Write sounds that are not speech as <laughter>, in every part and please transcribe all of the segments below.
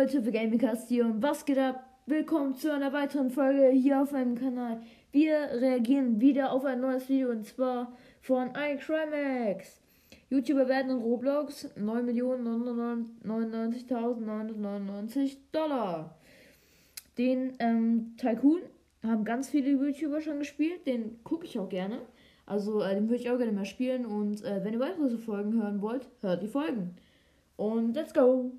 Leute, für Gamingcast hier und was geht ab? Willkommen zu einer weiteren Folge hier auf meinem Kanal. Wir reagieren wieder auf ein neues Video und zwar von iCrimex. YouTuber werden in Roblox 9.999.999 Dollar. Den ähm, Tycoon haben ganz viele YouTuber schon gespielt, den gucke ich auch gerne. Also äh, den würde ich auch gerne mal spielen und äh, wenn ihr weitere Folgen hören wollt, hört die Folgen. Und let's go!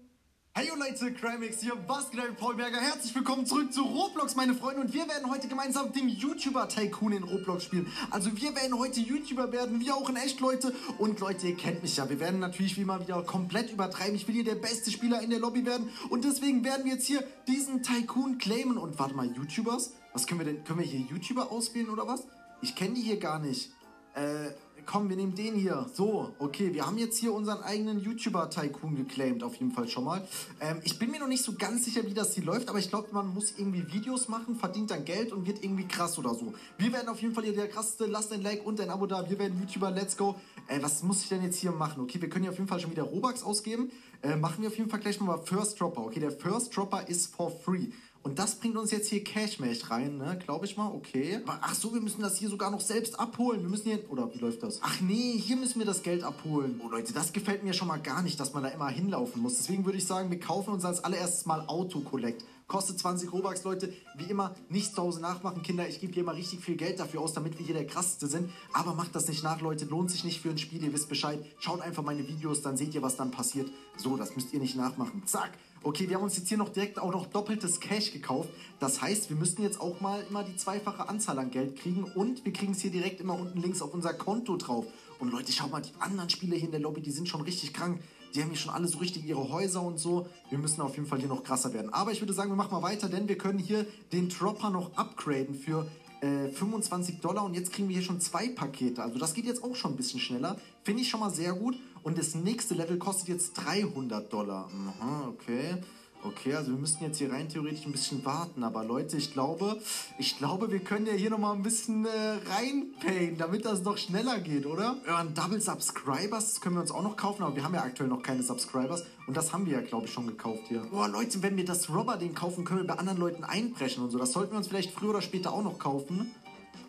Hallo Leute, Crimix hier, was geht Paul Berger? Herzlich willkommen zurück zu Roblox, meine Freunde. Und wir werden heute gemeinsam mit dem YouTuber Tycoon in Roblox spielen. Also wir werden heute YouTuber werden, wie auch in echt, Leute. Und Leute, ihr kennt mich ja. Wir werden natürlich wie immer wieder komplett übertreiben. Ich will hier der beste Spieler in der Lobby werden. Und deswegen werden wir jetzt hier diesen Tycoon claimen. Und warte mal, YouTubers? Was können wir denn? Können wir hier YouTuber auswählen oder was? Ich kenne die hier gar nicht. Äh, komm, wir nehmen den hier. So, okay, wir haben jetzt hier unseren eigenen YouTuber-Tycoon geclaimed, auf jeden Fall schon mal. Ähm, ich bin mir noch nicht so ganz sicher, wie das hier läuft, aber ich glaube, man muss irgendwie Videos machen, verdient dann Geld und wird irgendwie krass oder so. Wir werden auf jeden Fall hier der krasseste. Lasst ein Like und ein Abo da. Wir werden YouTuber. Let's go. Äh, was muss ich denn jetzt hier machen? Okay, wir können hier auf jeden Fall schon wieder Robux ausgeben. Äh, machen wir auf jeden Fall gleich mal First Dropper. Okay, der First Dropper ist for free. Und das bringt uns jetzt hier Cashmash rein, ne? Glaube ich mal, okay. Aber, ach so, wir müssen das hier sogar noch selbst abholen. Wir müssen hier. Oder wie läuft das? Ach nee, hier müssen wir das Geld abholen. Oh Leute, das gefällt mir schon mal gar nicht, dass man da immer hinlaufen muss. Deswegen würde ich sagen, wir kaufen uns als allererstes mal Autocollect. Kostet 20 Robux, Leute. Wie immer, nicht zu Hause nachmachen, Kinder. Ich gebe hier mal richtig viel Geld dafür aus, damit wir hier der krasseste sind. Aber macht das nicht nach, Leute. Lohnt sich nicht für ein Spiel. Ihr wisst Bescheid. Schaut einfach meine Videos, dann seht ihr, was dann passiert. So, das müsst ihr nicht nachmachen. Zack. Okay, wir haben uns jetzt hier noch direkt auch noch doppeltes Cash gekauft. Das heißt, wir müssten jetzt auch mal immer die zweifache Anzahl an Geld kriegen und wir kriegen es hier direkt immer unten links auf unser Konto drauf. Und Leute, schaut mal, die anderen Spieler hier in der Lobby, die sind schon richtig krank. Die haben hier schon alle so richtig ihre Häuser und so. Wir müssen auf jeden Fall hier noch krasser werden. Aber ich würde sagen, wir machen mal weiter, denn wir können hier den Dropper noch upgraden für äh, 25 Dollar und jetzt kriegen wir hier schon zwei Pakete. Also das geht jetzt auch schon ein bisschen schneller. Finde ich schon mal sehr gut. Und das nächste Level kostet jetzt 300 Dollar. Aha, okay. Okay, also wir müssten jetzt hier rein theoretisch ein bisschen warten. Aber Leute, ich glaube, ich glaube, wir können ja hier nochmal ein bisschen äh, reinpayen, damit das noch schneller geht, oder? Ja, Double Subscribers, können wir uns auch noch kaufen, aber wir haben ja aktuell noch keine Subscribers. Und das haben wir ja, glaube ich, schon gekauft hier. Boah, Leute, wenn wir das Robber-Ding kaufen, können wir bei anderen Leuten einbrechen und so. Das sollten wir uns vielleicht früher oder später auch noch kaufen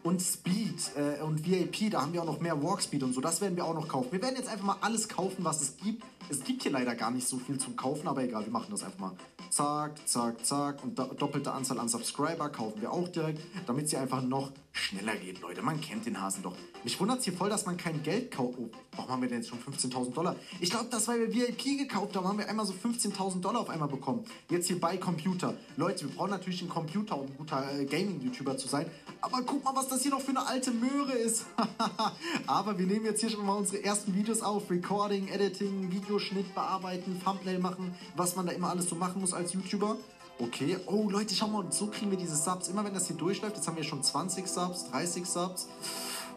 und Speed äh, und VIP, da haben wir auch noch mehr Walkspeed und so, das werden wir auch noch kaufen. Wir werden jetzt einfach mal alles kaufen, was es gibt. Es gibt hier leider gar nicht so viel zum Kaufen, aber egal, wir machen das einfach mal. Zack, zack, zack und doppelte Anzahl an Subscriber kaufen wir auch direkt, damit sie einfach noch schneller geht, Leute. Man kennt den Hasen doch. Mich wundert es hier voll, dass man kein Geld kauft. Oh, warum haben wir denn jetzt schon 15.000 Dollar? Ich glaube, das, weil wir VIP gekauft haben, haben wir einmal so 15.000 Dollar auf einmal bekommen. Jetzt hier bei Computer. Leute, wir brauchen natürlich einen Computer, um ein guter äh, Gaming-YouTuber zu sein. Aber guck mal, was das hier noch für eine alte Möhre ist. <laughs> Aber wir nehmen jetzt hier schon mal unsere ersten Videos auf. Recording, Editing, Videoschnitt, bearbeiten, Thumbnail machen, was man da immer alles so machen muss als YouTuber. Okay. Oh, Leute, schau mal, so kriegen wir diese Subs. Immer wenn das hier durchläuft, jetzt haben wir schon 20 Subs, 30 Subs.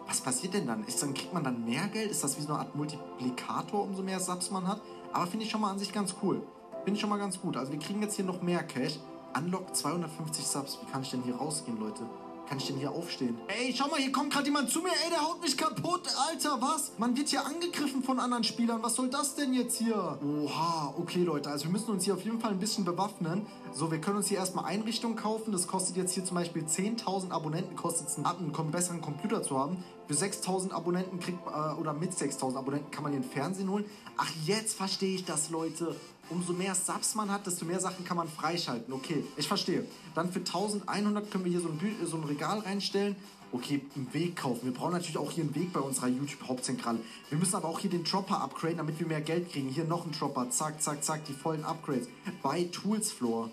Was passiert denn dann? Ist dann? Kriegt man dann mehr Geld? Ist das wie so eine Art Multiplikator, umso mehr Subs man hat? Aber finde ich schon mal an sich ganz cool. Finde ich schon mal ganz gut. Also wir kriegen jetzt hier noch mehr Cash. Unlock 250 Subs. Wie kann ich denn hier rausgehen, Leute? Kann ich denn hier aufstehen? Ey, schau mal, hier kommt gerade jemand zu mir. Ey, der haut mich kaputt. Alter, was? Man wird hier angegriffen von anderen Spielern. Was soll das denn jetzt hier? Oha, okay, Leute. Also wir müssen uns hier auf jeden Fall ein bisschen bewaffnen. So, wir können uns hier erstmal Einrichtungen kaufen. Das kostet jetzt hier zum Beispiel 10.000 Abonnenten. Kostet es einen, einen besseren Computer zu haben. Für 6.000 Abonnenten kriegt, äh, oder mit 6.000 Abonnenten kann man den Fernsehen holen. Ach, jetzt verstehe ich das, Leute umso mehr Subs man hat, desto mehr Sachen kann man freischalten. Okay, ich verstehe. Dann für 1100 können wir hier so ein, so ein Regal reinstellen. Okay, einen Weg kaufen. Wir brauchen natürlich auch hier einen Weg bei unserer YouTube-Hauptzentrale. Wir müssen aber auch hier den Dropper upgraden, damit wir mehr Geld kriegen. Hier noch ein Dropper. Zack, zack, zack. Die vollen Upgrades. Bei Tools Floor.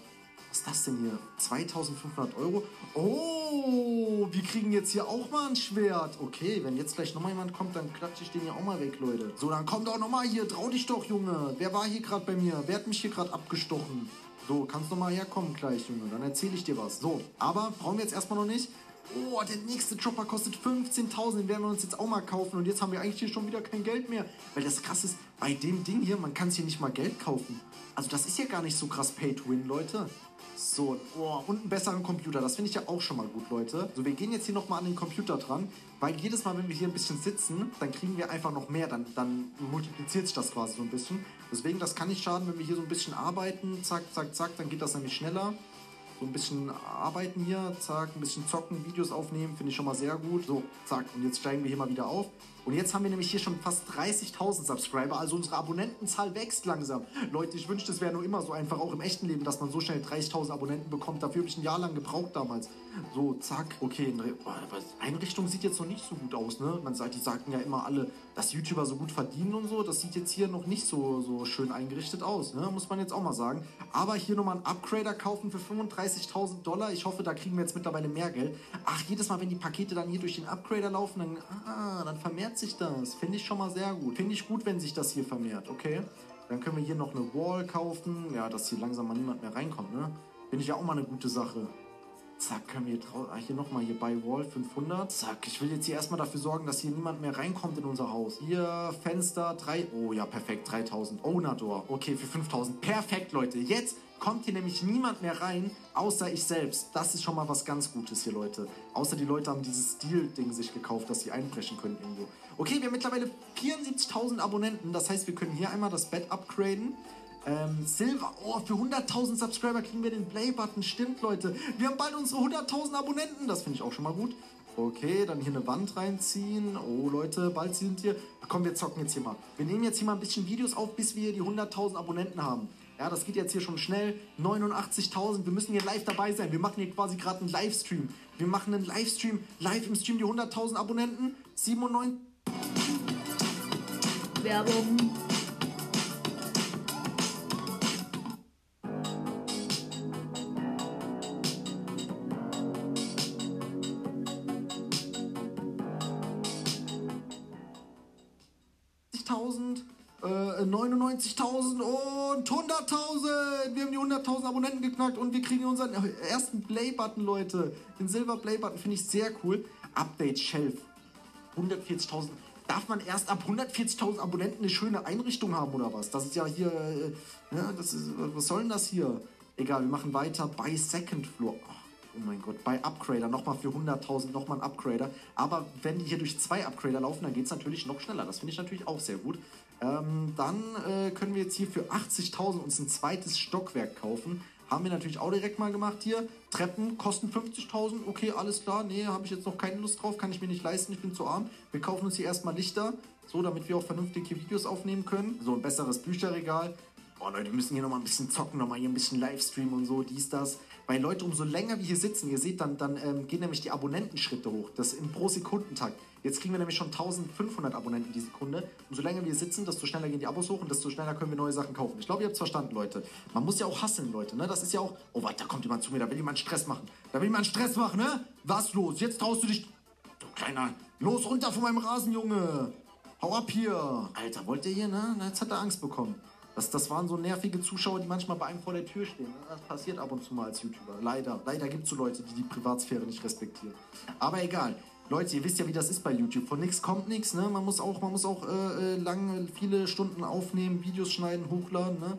Was ist das denn hier? 2500 Euro? Oh, wir kriegen jetzt hier auch mal ein Schwert. Okay, wenn jetzt gleich nochmal jemand kommt, dann klatsche ich den hier auch mal weg, Leute. So, dann komm doch nochmal hier. Trau dich doch, Junge. Wer war hier gerade bei mir? Wer hat mich hier gerade abgestochen? So, kannst du mal herkommen gleich, Junge. Dann erzähle ich dir was. So, aber brauchen wir jetzt erstmal noch nicht. Oh, der nächste Chopper kostet 15.000, den werden wir uns jetzt auch mal kaufen. Und jetzt haben wir eigentlich hier schon wieder kein Geld mehr. Weil das krass ist, bei dem Ding hier, man kann es hier nicht mal Geld kaufen. Also das ist ja gar nicht so krass Pay to Win, Leute. So, oh, und einen besseren Computer. Das finde ich ja auch schon mal gut, Leute. So, wir gehen jetzt hier nochmal an den Computer dran, weil jedes Mal, wenn wir hier ein bisschen sitzen, dann kriegen wir einfach noch mehr. Dann, dann multipliziert sich das quasi so ein bisschen. Deswegen, das kann nicht schaden, wenn wir hier so ein bisschen arbeiten. Zack, zack, zack, dann geht das nämlich schneller. So ein bisschen arbeiten hier, zack, ein bisschen zocken, Videos aufnehmen, finde ich schon mal sehr gut. So, zack, und jetzt steigen wir hier mal wieder auf. Und jetzt haben wir nämlich hier schon fast 30.000 Subscriber, also unsere Abonnentenzahl wächst langsam. Leute, ich wünschte, es wäre nur immer so einfach, auch im echten Leben, dass man so schnell 30.000 Abonnenten bekommt. Dafür habe ich ein Jahr lang gebraucht damals. So, zack, okay, aber Einrichtung sieht jetzt noch nicht so gut aus, ne? Man sagt, die sagten ja immer alle, dass YouTuber so gut verdienen und so. Das sieht jetzt hier noch nicht so, so schön eingerichtet aus, ne? Muss man jetzt auch mal sagen. Aber hier nochmal einen Upgrader kaufen für 35.000 Dollar. Ich hoffe, da kriegen wir jetzt mittlerweile mehr Geld. Ach, jedes Mal, wenn die Pakete dann hier durch den Upgrader laufen, dann, ah, dann vermehrt sich das. Finde ich schon mal sehr gut. Finde ich gut, wenn sich das hier vermehrt, okay? Dann können wir hier noch eine Wall kaufen. Ja, dass hier langsam mal niemand mehr reinkommt, ne? Finde ich ja auch mal eine gute Sache. Zack, können wir ah, hier nochmal hier bei Wall 500. Zack, ich will jetzt hier erstmal dafür sorgen, dass hier niemand mehr reinkommt in unser Haus. Hier Fenster 3. Oh ja, perfekt, 3000. Owner Door. Okay, für 5000. Perfekt, Leute. Jetzt kommt hier nämlich niemand mehr rein, außer ich selbst. Das ist schon mal was ganz Gutes hier, Leute. Außer die Leute haben dieses Stil-Ding sich gekauft, dass sie einbrechen können irgendwo. Okay, wir haben mittlerweile 74.000 Abonnenten. Das heißt, wir können hier einmal das Bett upgraden. Ähm, Silver, oh, für 100.000 Subscriber kriegen wir den Play-Button. Stimmt, Leute. Wir haben bald unsere 100.000 Abonnenten. Das finde ich auch schon mal gut. Okay, dann hier eine Wand reinziehen. Oh, Leute, bald sind wir. Komm, wir zocken jetzt hier mal. Wir nehmen jetzt hier mal ein bisschen Videos auf, bis wir die 100.000 Abonnenten haben. Ja, das geht jetzt hier schon schnell. 89.000. Wir müssen hier live dabei sein. Wir machen hier quasi gerade einen Livestream. Wir machen einen Livestream. Live im Stream die 100.000 Abonnenten. 97. Werbung. 99.000 und 100.000. Wir haben die 100.000 Abonnenten geknackt und wir kriegen unseren ersten Play-Button, Leute. Den Silver Play-Button finde ich sehr cool. Update Shelf. 140.000. Darf man erst ab 140.000 Abonnenten eine schöne Einrichtung haben oder was? Das ist ja hier. Äh, ja, das ist, was soll denn das hier? Egal, wir machen weiter bei Second Floor. Oh mein Gott, bei Upgrader nochmal für 100.000 nochmal ein Upgrader. Aber wenn die hier durch zwei Upgrader laufen, dann geht es natürlich noch schneller. Das finde ich natürlich auch sehr gut. Ähm, dann äh, können wir jetzt hier für 80.000 uns ein zweites Stockwerk kaufen. Haben wir natürlich auch direkt mal gemacht hier. Treppen kosten 50.000. Okay, alles klar. Nee, habe ich jetzt noch keine Lust drauf. Kann ich mir nicht leisten. Ich bin zu arm. Wir kaufen uns hier erstmal Lichter. So, damit wir auch vernünftige Videos aufnehmen können. So ein besseres Bücherregal. Boah, Leute, wir müssen hier nochmal ein bisschen zocken. Nochmal hier ein bisschen Livestream und so. Dies, das. Weil Leute, umso länger wir hier sitzen, ihr seht, dann, dann ähm, gehen nämlich die Abonnentenschritte hoch. Das im pro Sekundentakt. Jetzt kriegen wir nämlich schon 1500 Abonnenten die Sekunde. Umso länger wir sitzen, desto schneller gehen die Abos hoch und desto schneller können wir neue Sachen kaufen. Ich glaube, ihr habt es verstanden, Leute. Man muss ja auch hasseln, Leute. Ne? Das ist ja auch. Oh, warte, da kommt jemand zu mir, da will jemand Stress machen. Da will jemand Stress machen, ne? Was los? Jetzt traust du dich. Du kleiner. Los runter von meinem Rasen, Junge. Hau ab hier. Alter, wollt ihr hier, ne? Jetzt hat er Angst bekommen. Das, das waren so nervige Zuschauer, die manchmal bei einem vor der Tür stehen. Das passiert ab und zu mal als YouTuber. Leider. Leider gibt es so Leute, die die Privatsphäre nicht respektieren. Aber egal. Leute, ihr wisst ja, wie das ist bei YouTube. Von nichts kommt nichts. Ne? Man muss auch, man muss auch äh, äh lange, viele Stunden aufnehmen, Videos schneiden, hochladen. Ne?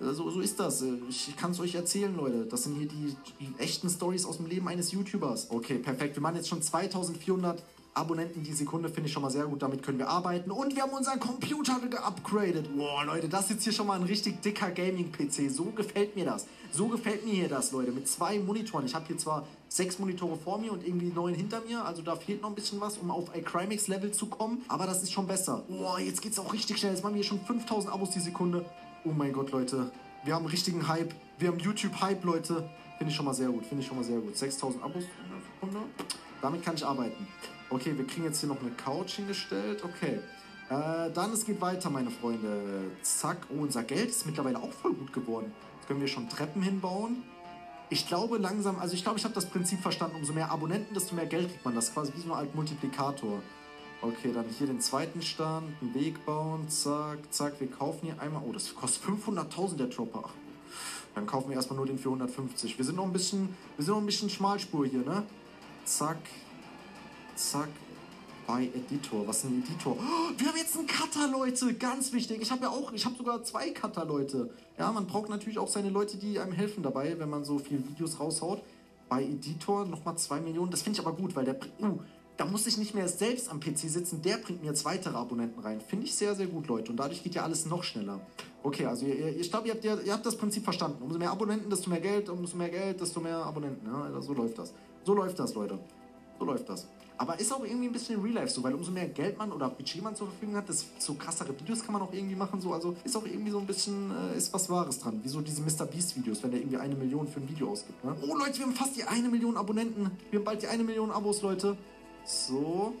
Äh, so, so ist das. Äh, ich kann es euch erzählen, Leute. Das sind hier die, die echten Stories aus dem Leben eines YouTubers. Okay, perfekt. Wir machen jetzt schon 2400 Abonnenten die Sekunde finde ich schon mal sehr gut. Damit können wir arbeiten. Und wir haben unseren Computer geupgradet. Boah, Leute, das ist jetzt hier schon mal ein richtig dicker Gaming-PC. So gefällt mir das. So gefällt mir hier das, Leute. Mit zwei Monitoren. Ich habe hier zwar sechs Monitore vor mir und irgendwie neun hinter mir. Also da fehlt noch ein bisschen was, um auf iCrimex-Level zu kommen. Aber das ist schon besser. Boah, jetzt geht es auch richtig schnell. Jetzt machen wir hier schon 5000 Abos die Sekunde. Oh mein Gott, Leute. Wir haben richtigen Hype. Wir haben YouTube-Hype, Leute. Finde ich schon mal sehr gut. Finde ich schon mal sehr gut. 6000 Abos. Damit kann ich arbeiten. Okay, wir kriegen jetzt hier noch eine Couch hingestellt. Okay. Äh, dann, es geht weiter, meine Freunde. Zack. Oh, unser Geld ist mittlerweile auch voll gut geworden. Jetzt können wir schon Treppen hinbauen. Ich glaube langsam, also ich glaube, ich habe das Prinzip verstanden. Umso mehr Abonnenten, desto mehr Geld kriegt man. Das ist quasi wie so ein Multiplikator. Okay, dann hier den zweiten Stand, einen Weg bauen, zack, zack. Wir kaufen hier einmal, oh, das kostet 500.000 der Dropper. Dann kaufen wir erstmal nur den für 150. Wir sind noch ein bisschen, wir sind noch ein bisschen Schmalspur hier, ne? Zack, zack. Bei Editor. Was ist ein Editor? Oh, wir haben jetzt einen Cutter, Leute. Ganz wichtig. Ich habe ja auch, ich habe sogar zwei Cutter, Leute. Ja, man braucht natürlich auch seine Leute, die einem helfen dabei, wenn man so viele Videos raushaut. Bei Editor nochmal 2 Millionen. Das finde ich aber gut, weil der. Uh, da muss ich nicht mehr selbst am PC sitzen. Der bringt mir jetzt weitere Abonnenten rein. Finde ich sehr, sehr gut, Leute. Und dadurch geht ja alles noch schneller. Okay, also ihr, ich glaube, ihr habt, ihr, ihr habt das Prinzip verstanden. Umso mehr Abonnenten, desto mehr Geld. Umso mehr Geld, desto mehr Abonnenten. Ja, so läuft das. So läuft das, Leute. So läuft das. Aber ist auch irgendwie ein bisschen Real Life so, weil umso mehr Geld man oder Budget man zur Verfügung hat, desto krassere Videos kann man auch irgendwie machen. So. Also ist auch irgendwie so ein bisschen, äh, ist was Wahres dran. Wie so diese Mr. Beast Videos, wenn der irgendwie eine Million für ein Video ausgibt. Ne? Oh Leute, wir haben fast die eine Million Abonnenten. Wir haben bald die eine Million Abos, Leute. So.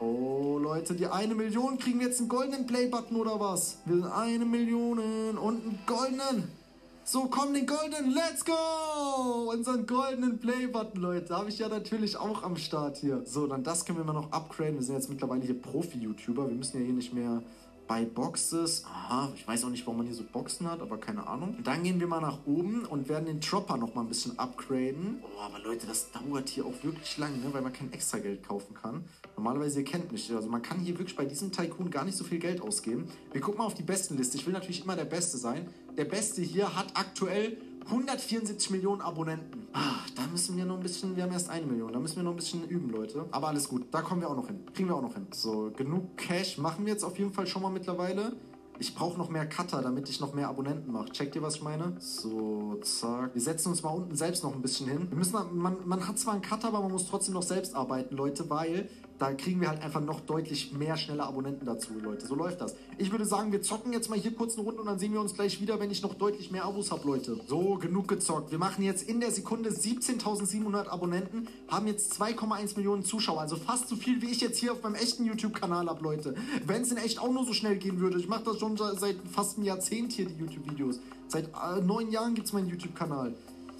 Oh, Leute, die eine Million kriegen wir jetzt einen goldenen Play-Button oder was? Wir sind eine Million und einen goldenen. So, komm, den goldenen, let's go! Unseren goldenen Play-Button, Leute, habe ich ja natürlich auch am Start hier. So, dann das können wir mal noch upgraden. Wir sind jetzt mittlerweile hier Profi-YouTuber. Wir müssen ja hier nicht mehr bei Boxes. Aha, ich weiß auch nicht, warum man hier so Boxen hat, aber keine Ahnung. Dann gehen wir mal nach oben und werden den Dropper noch mal ein bisschen upgraden. Oh, aber Leute, das dauert hier auch wirklich lang, ne? weil man kein extra Geld kaufen kann. Normalerweise, ihr kennt mich, also man kann hier wirklich bei diesem Tycoon gar nicht so viel Geld ausgeben. Wir gucken mal auf die besten Liste. Ich will natürlich immer der Beste sein. Der Beste hier hat aktuell 174 Millionen Abonnenten. Ah, da müssen wir noch ein bisschen, wir haben erst eine Million, da müssen wir noch ein bisschen üben, Leute. Aber alles gut, da kommen wir auch noch hin. Kriegen wir auch noch hin. So, genug Cash machen wir jetzt auf jeden Fall schon mal mittlerweile. Ich brauche noch mehr Cutter, damit ich noch mehr Abonnenten mache. Checkt ihr, was ich meine? So, zack. Wir setzen uns mal unten selbst noch ein bisschen hin. Wir müssen, man, man hat zwar einen Cutter, aber man muss trotzdem noch selbst arbeiten, Leute, weil da kriegen wir halt einfach noch deutlich mehr schnelle Abonnenten dazu, Leute. So läuft das. Ich würde sagen, wir zocken jetzt mal hier kurz eine Runde und dann sehen wir uns gleich wieder, wenn ich noch deutlich mehr Abos habe, Leute. So, genug gezockt. Wir machen jetzt in der Sekunde 17.700 Abonnenten, haben jetzt 2,1 Millionen Zuschauer. Also fast so viel, wie ich jetzt hier auf meinem echten YouTube-Kanal habe, Leute. Wenn es in echt auch nur so schnell gehen würde. Ich mache das schon seit fast einem Jahrzehnt hier, die YouTube-Videos. Seit äh, neun Jahren gibt es meinen YouTube-Kanal.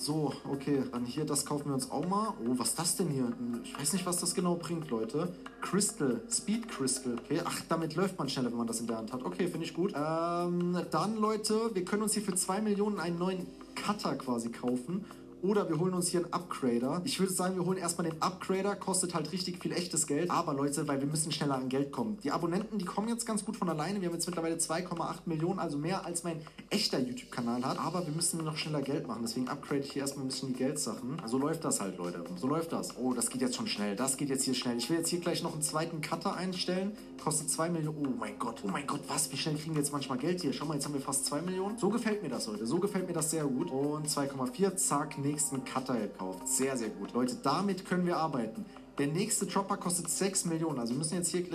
So, okay, dann hier, das kaufen wir uns auch mal. Oh, was ist das denn hier? Ich weiß nicht, was das genau bringt, Leute. Crystal, Speed Crystal. Okay, ach, damit läuft man schneller, wenn man das in der Hand hat. Okay, finde ich gut. Ähm, dann, Leute, wir können uns hier für 2 Millionen einen neuen Cutter quasi kaufen. Oder wir holen uns hier einen Upgrader. Ich würde sagen, wir holen erstmal den Upgrader. Kostet halt richtig viel echtes Geld. Aber Leute, weil wir müssen schneller an Geld kommen. Die Abonnenten, die kommen jetzt ganz gut von alleine. Wir haben jetzt mittlerweile 2,8 Millionen, also mehr als mein echter YouTube-Kanal hat. Aber wir müssen noch schneller Geld machen. Deswegen upgrade ich hier erstmal ein bisschen die Geldsachen. So läuft das halt, Leute. So läuft das. Oh, das geht jetzt schon schnell. Das geht jetzt hier schnell. Ich will jetzt hier gleich noch einen zweiten Cutter einstellen. Kostet 2 Millionen. Oh mein Gott. Oh mein Gott, was? Wie schnell kriegen wir jetzt manchmal Geld hier? Schau mal, jetzt haben wir fast 2 Millionen. So gefällt mir das, Leute. So gefällt mir das sehr gut. Und 2,4. Zack, nächsten Cutter gekauft. Sehr, sehr gut. Leute, damit können wir arbeiten. Der nächste Dropper kostet 6 Millionen. Also wir müssen jetzt hier, äh,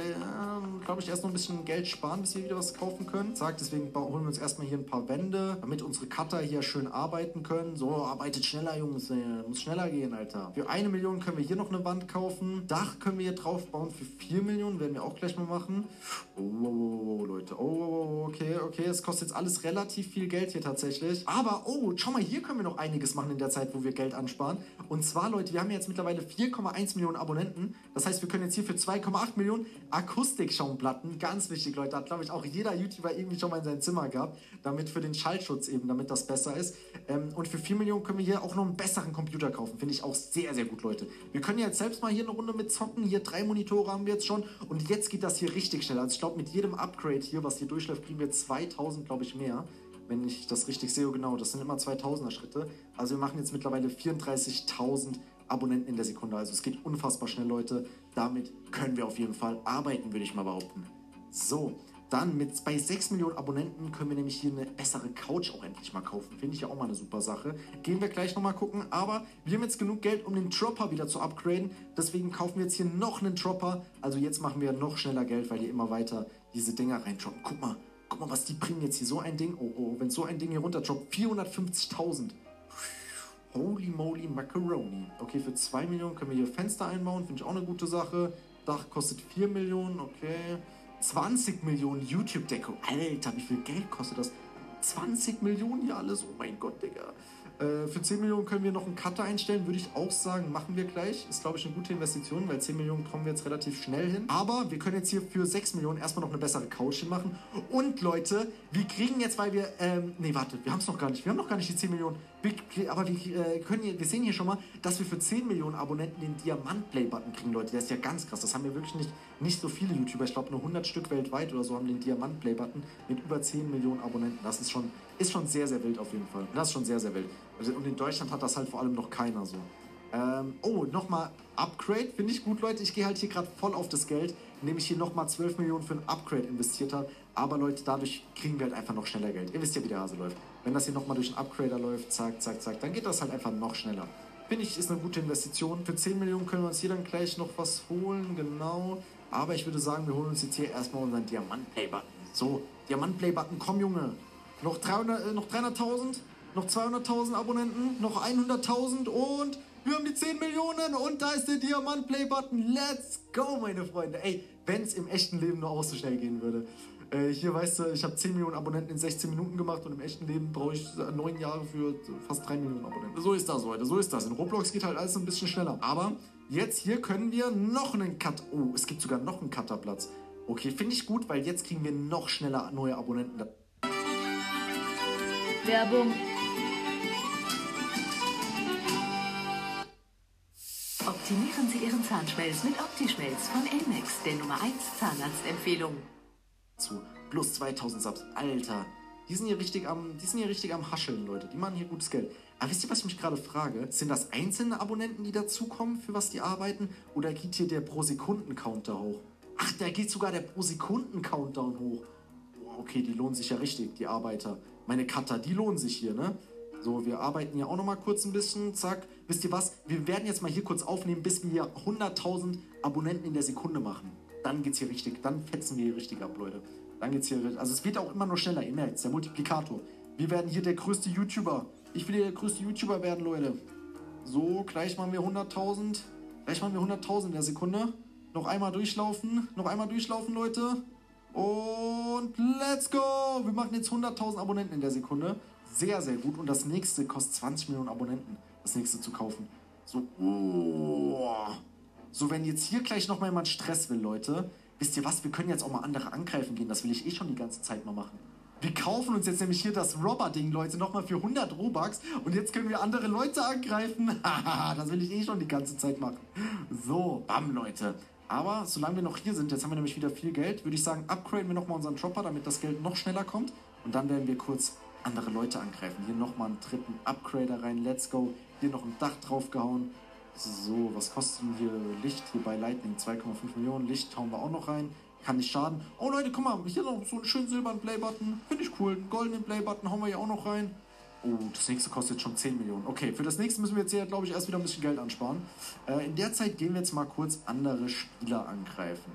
glaube ich, erst noch ein bisschen Geld sparen, bis wir wieder was kaufen können. Sagt, deswegen holen wir uns erstmal hier ein paar Wände, damit unsere Cutter hier schön arbeiten können. So, arbeitet schneller, Jungs. Ey. Muss schneller gehen, Alter. Für eine Million können wir hier noch eine Wand kaufen. Dach können wir hier drauf bauen. Für 4 Millionen werden wir auch gleich mal machen. Oh, oh, oh, oh Leute. Oh, oh, oh, okay, okay. Es kostet jetzt alles relativ viel Geld hier tatsächlich. Aber, oh, schau mal, hier können wir noch einiges machen in der Zeit, wo wir Geld ansparen. Und zwar, Leute, wir haben jetzt mittlerweile 4,1 Millionen Abonnenten. Das heißt, wir können jetzt hier für 2,8 Millionen Akustikschaumplatten, ganz wichtig, Leute, hat glaube ich auch jeder YouTuber irgendwie schon mal in seinem Zimmer gehabt, damit für den Schallschutz eben, damit das besser ist. Ähm, und für 4 Millionen können wir hier auch noch einen besseren Computer kaufen, finde ich auch sehr, sehr gut, Leute. Wir können jetzt selbst mal hier eine Runde mit zocken, hier drei Monitore haben wir jetzt schon und jetzt geht das hier richtig schnell. Also ich glaube, mit jedem Upgrade hier, was hier durchläuft, kriegen wir 2000, glaube ich, mehr wenn ich das richtig sehe, genau, das sind immer 2000er Schritte. Also wir machen jetzt mittlerweile 34.000 Abonnenten in der Sekunde. Also es geht unfassbar schnell, Leute. Damit können wir auf jeden Fall arbeiten, würde ich mal behaupten. So, dann mit bei 6 Millionen Abonnenten können wir nämlich hier eine bessere Couch auch endlich mal kaufen. Finde ich ja auch mal eine super Sache. Gehen wir gleich nochmal gucken. Aber wir haben jetzt genug Geld, um den Dropper wieder zu upgraden. Deswegen kaufen wir jetzt hier noch einen Dropper. Also jetzt machen wir noch schneller Geld, weil hier immer weiter diese Dinger reindroppen. Guck mal, guck mal, was die bringen jetzt hier. So ein Ding. Oh, oh, wenn so ein Ding hier runterdroppt. 450.000. Holy moly Macaroni. Okay, für 2 Millionen können wir hier Fenster einbauen. Finde ich auch eine gute Sache. Dach kostet 4 Millionen. Okay. 20 Millionen YouTube-Deko. Alter, wie viel Geld kostet das? 20 Millionen hier alles. Oh mein Gott, Digga. Äh, für 10 Millionen können wir noch einen Cutter einstellen, würde ich auch sagen, machen wir gleich. Ist, glaube ich, eine gute Investition, weil 10 Millionen kommen wir jetzt relativ schnell hin. Aber wir können jetzt hier für 6 Millionen erstmal noch eine bessere Couch machen. Und Leute, wir kriegen jetzt, weil wir, ähm, nee, warte, wir haben es noch gar nicht. Wir haben noch gar nicht die 10 Millionen. Wir, aber wir, äh, können hier, wir sehen hier schon mal, dass wir für 10 Millionen Abonnenten den Diamant-Play-Button kriegen, Leute. Der ist ja ganz krass. Das haben wir wirklich nicht nicht so viele YouTuber, ich glaube nur 100 Stück weltweit oder so, haben den Diamant-Play-Button mit über 10 Millionen Abonnenten. Das ist schon, ist schon sehr, sehr wild auf jeden Fall. Das ist schon sehr, sehr wild. Also, und in Deutschland hat das halt vor allem noch keiner so. Ähm, oh, nochmal Upgrade, finde ich gut, Leute. Ich gehe halt hier gerade voll auf das Geld, indem ich hier nochmal 12 Millionen für ein Upgrade investiert habe. Aber Leute, dadurch kriegen wir halt einfach noch schneller Geld. Ihr wisst ja, wie der Hase läuft. Wenn das hier nochmal durch einen Upgrader läuft, zack, zack, zack, dann geht das halt einfach noch schneller. Finde ich, ist eine gute Investition. Für 10 Millionen können wir uns hier dann gleich noch was holen, genau. Aber ich würde sagen, wir holen uns jetzt hier erstmal unseren Diamant-Play-Button. So, Diamant-Play-Button, komm Junge. Noch 300, äh, noch 300.000, noch 200.000 Abonnenten, noch 100.000 und wir haben die 10 Millionen und da ist der Diamant-Play-Button. Let's go, meine Freunde. Ey, wenn es im echten Leben nur auch so schnell gehen würde. Äh, hier weißt du, ich habe 10 Millionen Abonnenten in 16 Minuten gemacht und im echten Leben brauche ich 9 Jahre für fast 3 Millionen Abonnenten. So ist das, Leute, so ist das. In Roblox geht halt alles ein bisschen schneller. Aber jetzt hier können wir noch einen Cut. Oh, es gibt sogar noch einen Cutterplatz. Okay, finde ich gut, weil jetzt kriegen wir noch schneller neue Abonnenten. Werbung. Optimieren Sie Ihren Zahnschmelz mit Optischmelz von Elmex, der Nummer 1 Zahnarztempfehlung zu plus 2000 Subs. Alter, die sind hier richtig am, die sind hier richtig am Hascheln, Leute. Die machen hier gutes Geld. Aber wisst ihr, was ich mich gerade frage? Sind das einzelne Abonnenten, die dazukommen, für was die arbeiten? Oder geht hier der Pro-Sekunden-Counter hoch? Ach, da geht sogar der Pro-Sekunden-Countdown hoch. Okay, die lohnen sich ja richtig, die Arbeiter. Meine Cutter, die lohnen sich hier, ne? So, wir arbeiten hier auch noch mal kurz ein bisschen. Zack. Wisst ihr was? Wir werden jetzt mal hier kurz aufnehmen, bis wir hier 100.000 Abonnenten in der Sekunde machen dann geht's hier richtig, dann fetzen wir hier richtig ab, Leute. Dann geht's hier, also es wird auch immer nur schneller, ihr merkt's, der Multiplikator. Wir werden hier der größte YouTuber. Ich will hier der größte YouTuber werden, Leute. So, gleich machen wir 100.000. Gleich machen wir 100.000 in der Sekunde. Noch einmal durchlaufen, noch einmal durchlaufen, Leute. Und let's go! Wir machen jetzt 100.000 Abonnenten in der Sekunde. Sehr, sehr gut. Und das nächste kostet 20 Millionen Abonnenten, das nächste zu kaufen. So, oh. So, wenn jetzt hier gleich nochmal jemand Stress will, Leute, wisst ihr was, wir können jetzt auch mal andere angreifen gehen. Das will ich eh schon die ganze Zeit mal machen. Wir kaufen uns jetzt nämlich hier das Robber-Ding, Leute, nochmal für 100 Robux. Und jetzt können wir andere Leute angreifen. <laughs> Haha, das will ich eh schon die ganze Zeit machen. So, bam, Leute. Aber solange wir noch hier sind, jetzt haben wir nämlich wieder viel Geld, würde ich sagen, upgraden wir nochmal unseren Chopper, damit das Geld noch schneller kommt. Und dann werden wir kurz andere Leute angreifen. Hier nochmal einen dritten Upgrader rein. Let's go. Hier noch ein Dach draufgehauen. So, was kostet denn hier Licht hier bei Lightning? 2,5 Millionen. Licht hauen wir auch noch rein. Kann nicht schaden. Oh Leute, guck mal, hier noch so einen schönen silbernen Playbutton. Finde ich cool. Einen goldenen Playbutton hauen wir hier auch noch rein. Oh, das nächste kostet schon 10 Millionen. Okay, für das nächste müssen wir jetzt hier, glaube ich, erst wieder ein bisschen Geld ansparen. Äh, in der Zeit gehen wir jetzt mal kurz andere Spieler angreifen.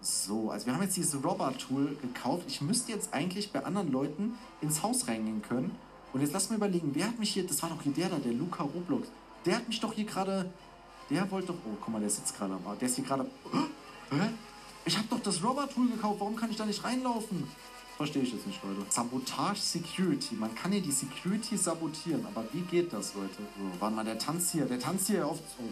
So, also wir haben jetzt dieses Robber-Tool gekauft. Ich müsste jetzt eigentlich bei anderen Leuten ins Haus reingehen können. Und jetzt lass mal überlegen, wer hat mich hier, das war doch hier der da, der Luca Roblox. Der hat mich doch hier gerade. Der wollte doch. Oh, guck mal, der sitzt gerade am. Der ist hier gerade. <gasps> Hä? Ich habe doch das Robber-Tool gekauft. Warum kann ich da nicht reinlaufen? Verstehe ich jetzt nicht, Leute. Sabotage Security. Man kann hier die Security sabotieren. Aber wie geht das, Leute? So, warte mal, der tanzt hier. Der tanzt hier auf. Oh,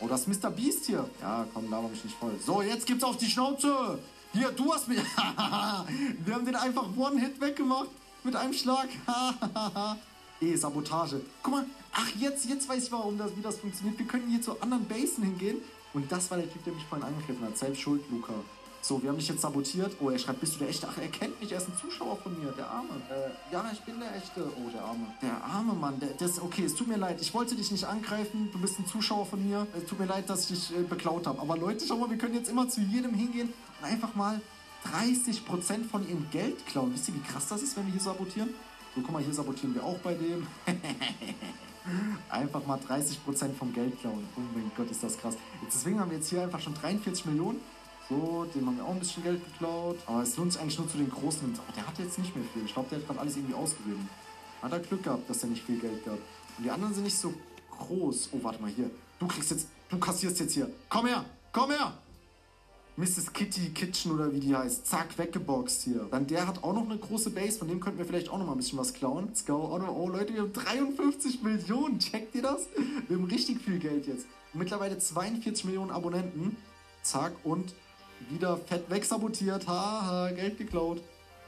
oh das ist Mr. Beast hier. Ja, komm, war mich nicht voll. So, jetzt gibt's auf die Schnauze. Hier, du hast mich. <laughs> Wir haben den einfach One-Hit weggemacht. Mit einem Schlag. <laughs> eh, Sabotage. Guck mal, ach, jetzt, jetzt weiß ich warum das, wie das funktioniert. Wir können hier zu anderen Basen hingehen. Und das war der Typ, der mich vorhin angegriffen hat. Selbst schuld, Luca. So, wir haben dich jetzt sabotiert. Oh, er schreibt, bist du der Echte? Ach, er kennt mich, er ist ein Zuschauer von mir, der Arme. Äh, ja, ich bin der Echte. Oh, der Arme. Der Arme, Mann. Der, das, okay, es tut mir leid. Ich wollte dich nicht angreifen. Du bist ein Zuschauer von mir. Es tut mir leid, dass ich dich äh, beklaut habe. Aber Leute, schau mal, wir können jetzt immer zu jedem hingehen und einfach mal 30% von ihrem Geld klauen. Wisst ihr, wie krass das ist, wenn wir hier sabotieren? So, guck mal, hier sabotieren wir auch bei dem. <laughs> einfach mal 30% vom Geld klauen. Oh mein Gott, ist das krass. Jetzt, deswegen haben wir jetzt hier einfach schon 43 Millionen. So, dem haben wir auch ein bisschen Geld geklaut. Aber es lohnt sich eigentlich nur zu den großen. Aber der hat jetzt nicht mehr viel. Ich glaube, der hat gerade alles irgendwie ausgegeben. Hat er Glück gehabt, dass er nicht viel Geld gab. Und die anderen sind nicht so groß. Oh, warte mal hier. Du kriegst jetzt. Du kassierst jetzt hier. Komm her! Komm her! Mrs. Kitty Kitchen oder wie die heißt. Zack, weggeboxt hier. Dann der hat auch noch eine große Base, von dem könnten wir vielleicht auch noch mal ein bisschen was klauen. Let's go. Oh, oh Leute, wir haben 53 Millionen. Checkt ihr das? Wir haben richtig viel Geld jetzt. mittlerweile 42 Millionen Abonnenten. Zack, und wieder fett wegsabotiert. Haha, Geld geklaut.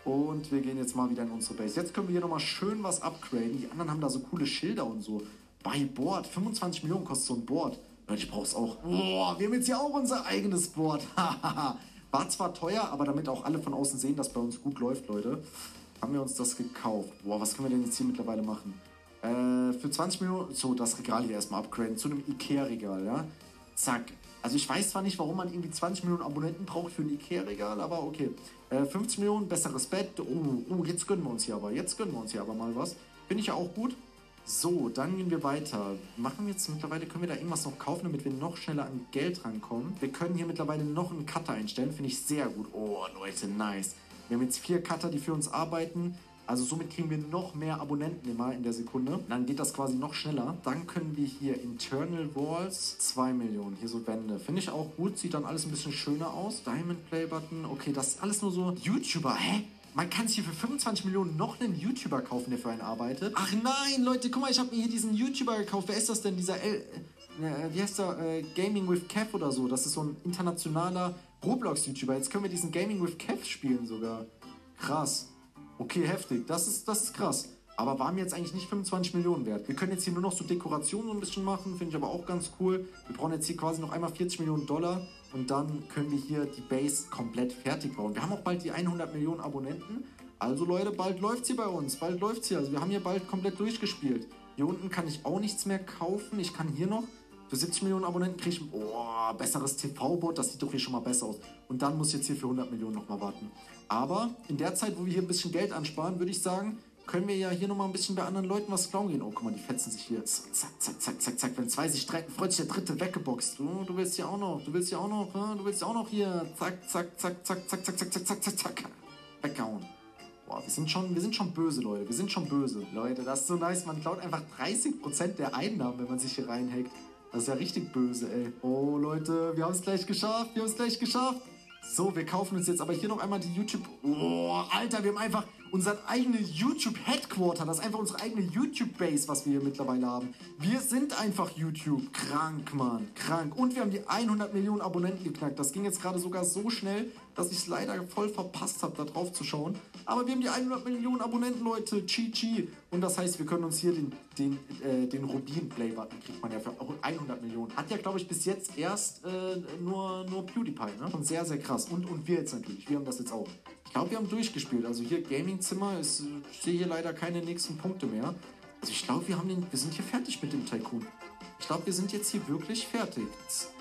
Und wir gehen jetzt mal wieder in unsere Base. Jetzt können wir hier nochmal schön was upgraden. Die anderen haben da so coole Schilder und so. Bei Board. 25 Millionen kostet so ein Board. Ich brauch's auch. Boah, wir haben jetzt hier auch unser eigenes Board. <laughs> War zwar teuer, aber damit auch alle von außen sehen, dass bei uns gut läuft, Leute, haben wir uns das gekauft. Boah, was können wir denn jetzt hier mittlerweile machen? Äh, für 20 Minuten, so, das Regal hier erstmal upgraden, zu einem Ikea-Regal, ja. Zack. Also ich weiß zwar nicht, warum man irgendwie 20 Millionen Abonnenten braucht für ein Ikea-Regal, aber okay. Äh, 50 Millionen, besseres Bett. Oh, oh, jetzt gönnen wir uns hier aber. Jetzt gönnen wir uns hier aber mal was. Finde ich ja auch gut. So, dann gehen wir weiter. Machen wir jetzt mittlerweile, können wir da irgendwas noch kaufen, damit wir noch schneller an Geld rankommen. Wir können hier mittlerweile noch einen Cutter einstellen, finde ich sehr gut. Oh, Leute, nice. Wir haben jetzt vier Cutter, die für uns arbeiten. Also somit kriegen wir noch mehr Abonnenten immer in der Sekunde. Dann geht das quasi noch schneller. Dann können wir hier Internal Walls 2 Millionen. Hier so Wände. Finde ich auch gut. Sieht dann alles ein bisschen schöner aus. Diamond Play Button. Okay, das ist alles nur so YouTuber. Hä? Man kann sich hier für 25 Millionen noch einen YouTuber kaufen, der für einen arbeitet. Ach nein, Leute, guck mal, ich habe mir hier diesen YouTuber gekauft. Wer ist das denn? Dieser L äh, wie heißt der? Äh, Gaming with Kev oder so. Das ist so ein internationaler Roblox-YouTuber. Jetzt können wir diesen Gaming with Kev spielen sogar. Krass. Okay, heftig. Das ist, das ist krass. Aber war mir jetzt eigentlich nicht 25 Millionen wert. Wir können jetzt hier nur noch so Dekorationen so ein bisschen machen, finde ich aber auch ganz cool. Wir brauchen jetzt hier quasi noch einmal 40 Millionen Dollar und dann können wir hier die Base komplett fertig bauen. Wir haben auch bald die 100 Millionen Abonnenten. Also Leute, bald läuft sie bei uns. Bald läuft sie. Also wir haben hier bald komplett durchgespielt. Hier unten kann ich auch nichts mehr kaufen. Ich kann hier noch für 70 Millionen Abonnenten kriege ich oh, besseres TV-Boot. Das sieht doch hier schon mal besser aus. Und dann muss ich jetzt hier für 100 Millionen nochmal warten. Aber in der Zeit, wo wir hier ein bisschen Geld ansparen, würde ich sagen, können wir ja hier nochmal ein bisschen bei anderen Leuten was klauen gehen. Oh, guck mal, die fetzen sich hier. Zack, zack, zack, zack, zack. Wenn zwei sich streiten, freut sich der dritte weggeboxt. Du, du willst ja auch noch, du willst ja auch noch, du willst ja auch noch hier. Zack, zack, zack, zack, zack, zack, zack, zack, zack, zack, zack. Weggehauen. Boah, wir sind schon, wir sind schon böse, Leute. Wir sind schon böse. Leute, das ist so nice. Man klaut einfach 30% der Einnahmen, wenn man sich hier reinhackt. Das ist ja richtig böse, ey. Oh, Leute, wir haben es gleich geschafft. Wir haben es gleich geschafft. So, wir kaufen uns jetzt aber hier noch einmal die YouTube... Oh, Alter, wir haben einfach unseren eigenen YouTube-Headquarter. Das ist einfach unsere eigene YouTube-Base, was wir hier mittlerweile haben. Wir sind einfach YouTube. Krank, Mann. Krank. Und wir haben die 100 Millionen Abonnenten geknackt. Das ging jetzt gerade sogar so schnell, dass ich es leider voll verpasst habe, da drauf zu schauen. Aber wir haben die 100 Millionen Abonnenten, Leute. Chi-Chi. Und das heißt, wir können uns hier den, den, äh, den Rubin-Play-Button kriegt man ja für 100 Millionen. Hat ja, glaube ich, bis jetzt erst äh, nur, nur PewDiePie, ne? Und sehr, sehr krass. Und, und wir jetzt natürlich. Wir haben das jetzt auch. Ich glaube, wir haben durchgespielt. Also hier Gaming-Zimmer, ich sehe hier leider keine nächsten Punkte mehr. Also ich glaube, wir, wir sind hier fertig mit dem Tycoon. Ich glaube, wir sind jetzt hier wirklich fertig.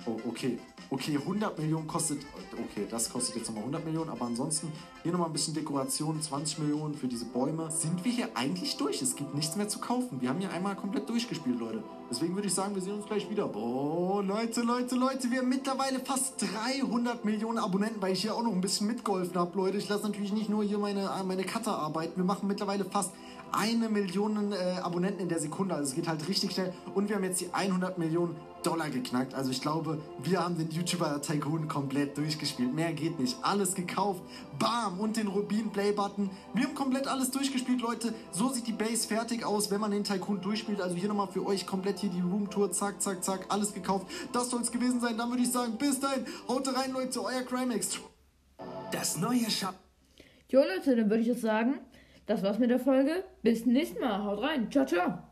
Oh, okay. Okay, 100 Millionen kostet... Okay, das kostet jetzt nochmal 100 Millionen, aber ansonsten hier nochmal ein bisschen Dekoration, 20 Millionen für diese Bäume. Sind wir hier eigentlich durch? Es gibt nichts mehr zu kaufen. Wir haben hier einmal komplett durchgespielt, Leute. Deswegen würde ich sagen, wir sehen uns gleich wieder. Oh, Leute, Leute, Leute, wir haben mittlerweile fast 300 Millionen Abonnenten, weil ich hier auch noch ein bisschen mitgeholfen habe, Leute. Ich lasse natürlich nicht nur hier meine, meine Cutter arbeiten. Wir machen mittlerweile fast eine Million äh, Abonnenten in der Sekunde. Also es geht halt richtig schnell. Und wir haben jetzt die 100 Millionen Dollar geknackt. Also ich glaube, wir haben den YouTuber Tycoon komplett durchgespielt. Mehr geht nicht. Alles gekauft. Bam! Und den Rubin Play Button. Wir haben komplett alles durchgespielt, Leute. So sieht die Base fertig aus, wenn man den Tycoon durchspielt. Also hier nochmal für euch komplett hier die Roomtour. Zack, zack, zack. Alles gekauft. Das soll es gewesen sein. Dann würde ich sagen, bis dahin. Haut rein, Leute. Euer Crimex. Das neue Shop. Jo, Leute, dann würde ich jetzt sagen, das war's mit der Folge. Bis zum nächsten Mal. Haut rein. Ciao, ciao.